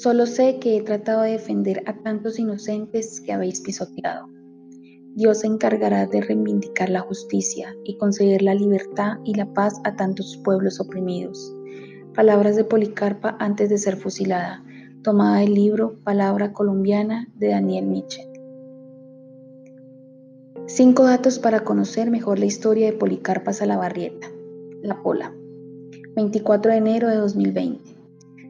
Solo sé que he tratado de defender a tantos inocentes que habéis pisoteado. Dios se encargará de reivindicar la justicia y conceder la libertad y la paz a tantos pueblos oprimidos. Palabras de Policarpa antes de ser fusilada, tomada del libro Palabra colombiana de Daniel Mitchell. Cinco datos para conocer mejor la historia de Policarpa Salabarrieta. La Pola. 24 de enero de 2020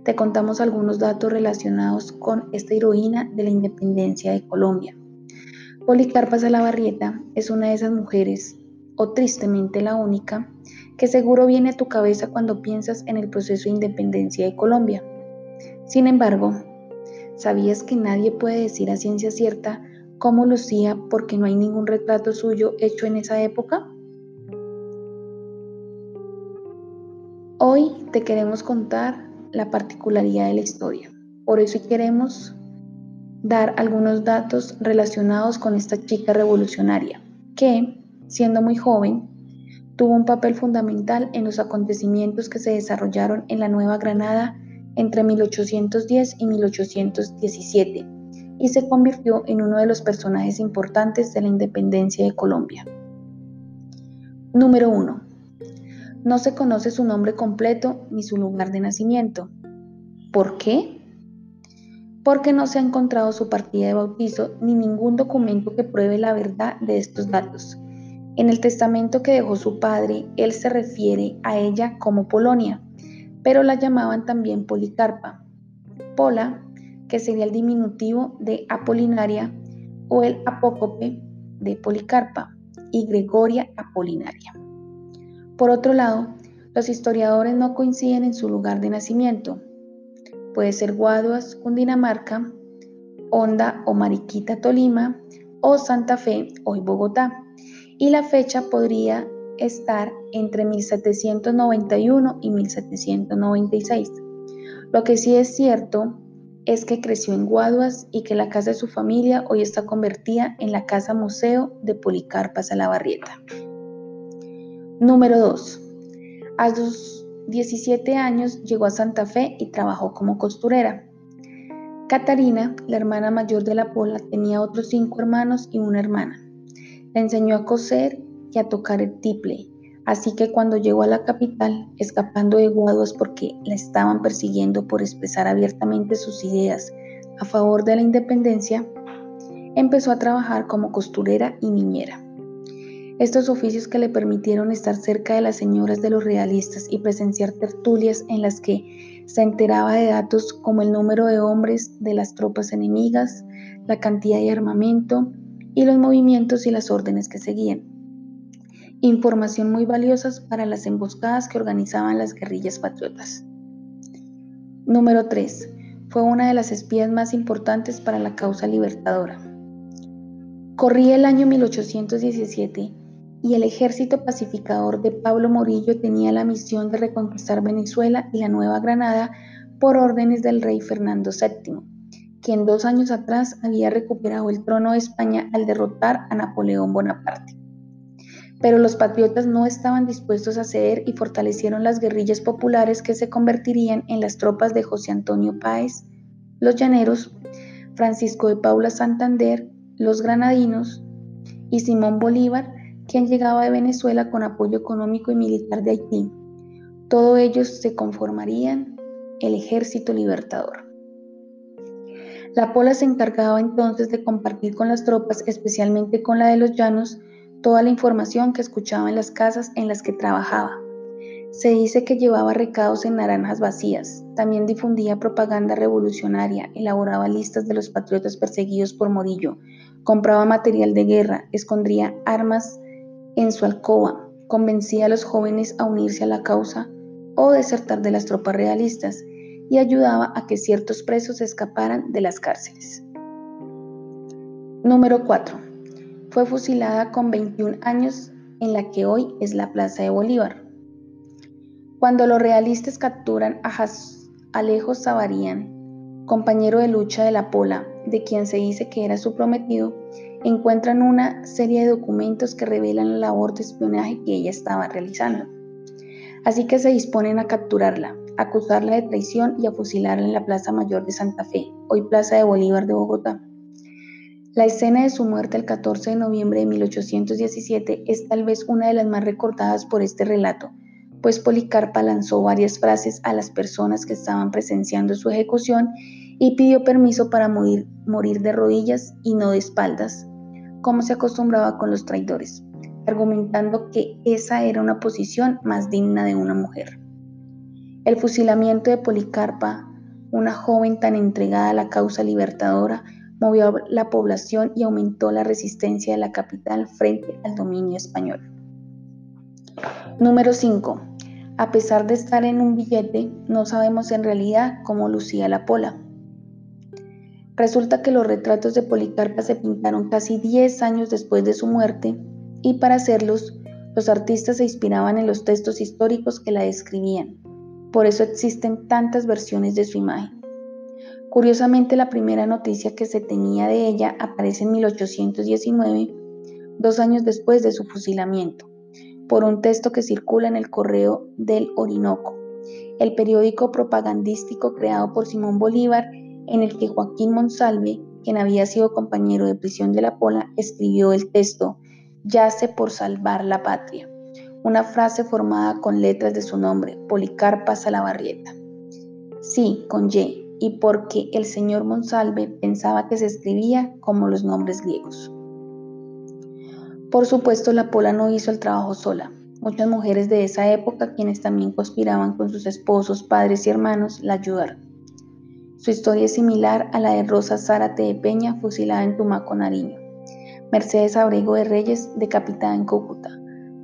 te contamos algunos datos relacionados con esta heroína de la independencia de Colombia. Policarpa Salabarrieta es una de esas mujeres, o tristemente la única, que seguro viene a tu cabeza cuando piensas en el proceso de independencia de Colombia. Sin embargo, ¿sabías que nadie puede decir a ciencia cierta cómo lucía porque no hay ningún retrato suyo hecho en esa época? Hoy te queremos contar la particularidad de la historia. Por eso queremos dar algunos datos relacionados con esta chica revolucionaria, que, siendo muy joven, tuvo un papel fundamental en los acontecimientos que se desarrollaron en la Nueva Granada entre 1810 y 1817 y se convirtió en uno de los personajes importantes de la independencia de Colombia. Número 1. No se conoce su nombre completo ni su lugar de nacimiento. ¿Por qué? Porque no se ha encontrado su partida de bautizo ni ningún documento que pruebe la verdad de estos datos. En el testamento que dejó su padre, él se refiere a ella como Polonia, pero la llamaban también Policarpa. Pola, que sería el diminutivo de Apolinaria, o el apócope de Policarpa, y Gregoria Apolinaria. Por otro lado, los historiadores no coinciden en su lugar de nacimiento. Puede ser Guaduas, Cundinamarca, Honda o Mariquita, Tolima, o Santa Fe, hoy Bogotá. Y la fecha podría estar entre 1791 y 1796. Lo que sí es cierto es que creció en Guaduas y que la casa de su familia hoy está convertida en la casa museo de Policarpa Salabarrieta. Número 2. A sus 17 años llegó a Santa Fe y trabajó como costurera. Catarina, la hermana mayor de la Pola, tenía otros cinco hermanos y una hermana. Le enseñó a coser y a tocar el tiple, así que cuando llegó a la capital, escapando de Guaduas porque la estaban persiguiendo por expresar abiertamente sus ideas a favor de la independencia, empezó a trabajar como costurera y niñera. Estos oficios que le permitieron estar cerca de las señoras de los realistas y presenciar tertulias en las que se enteraba de datos como el número de hombres de las tropas enemigas, la cantidad de armamento y los movimientos y las órdenes que seguían. Información muy valiosas para las emboscadas que organizaban las guerrillas patriotas. Número 3. Fue una de las espías más importantes para la causa libertadora. Corría el año 1817 y el ejército pacificador de Pablo Morillo tenía la misión de reconquistar Venezuela y la Nueva Granada por órdenes del rey Fernando VII, quien dos años atrás había recuperado el trono de España al derrotar a Napoleón Bonaparte. Pero los patriotas no estaban dispuestos a ceder y fortalecieron las guerrillas populares que se convertirían en las tropas de José Antonio Páez, los llaneros, Francisco de Paula Santander, los granadinos y Simón Bolívar, quien llegaba de Venezuela con apoyo económico y militar de Haití. Todos ellos se conformarían el ejército libertador. La Pola se encargaba entonces de compartir con las tropas, especialmente con la de los llanos, toda la información que escuchaba en las casas en las que trabajaba. Se dice que llevaba recados en naranjas vacías, también difundía propaganda revolucionaria, elaboraba listas de los patriotas perseguidos por Morillo, compraba material de guerra, escondía armas en su alcoba, convencía a los jóvenes a unirse a la causa o desertar de las tropas realistas y ayudaba a que ciertos presos escaparan de las cárceles. Número 4. Fue fusilada con 21 años en la que hoy es la Plaza de Bolívar. Cuando los realistas capturan a Alejo Zavarian, compañero de lucha de la Pola, de quien se dice que era su prometido, encuentran una serie de documentos que revelan la labor de espionaje que ella estaba realizando. Así que se disponen a capturarla, acusarla de traición y a fusilarla en la Plaza Mayor de Santa Fe, hoy Plaza de Bolívar de Bogotá. La escena de su muerte el 14 de noviembre de 1817 es tal vez una de las más recordadas por este relato, pues Policarpa lanzó varias frases a las personas que estaban presenciando su ejecución y pidió permiso para morir, de rodillas y no de espaldas, como se acostumbraba con los traidores, argumentando que esa era una posición más digna de una mujer. El fusilamiento de Policarpa, una joven tan entregada a la causa libertadora, movió la población y aumentó la resistencia de la capital frente al dominio español. Número 5. A pesar de estar en un billete, no sabemos en realidad cómo lucía la pola. Resulta que los retratos de Policarpa se pintaron casi 10 años después de su muerte y para hacerlos, los artistas se inspiraban en los textos históricos que la describían. Por eso existen tantas versiones de su imagen. Curiosamente, la primera noticia que se tenía de ella aparece en 1819, dos años después de su fusilamiento, por un texto que circula en el Correo del Orinoco, el periódico propagandístico creado por Simón Bolívar en el que Joaquín Monsalve, quien había sido compañero de prisión de la Pola, escribió el texto Yace por salvar la patria, una frase formada con letras de su nombre, Policarpa Salabarrieta. Sí, con Y, y porque el señor Monsalve pensaba que se escribía como los nombres griegos. Por supuesto, la Pola no hizo el trabajo sola. Muchas mujeres de esa época, quienes también conspiraban con sus esposos, padres y hermanos, la ayudaron. Su historia es similar a la de Rosa Zárate de Peña, fusilada en Tumaco, Nariño. Mercedes Abrego de Reyes, decapitada en Cúcuta.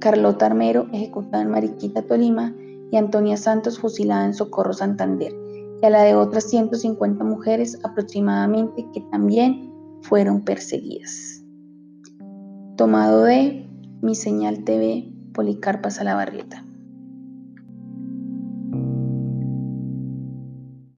Carlota Armero, ejecutada en Mariquita, Tolima. Y Antonia Santos, fusilada en Socorro, Santander. Y a la de otras 150 mujeres aproximadamente que también fueron perseguidas. Tomado de Mi Señal TV, Policarpa Salabarrieta.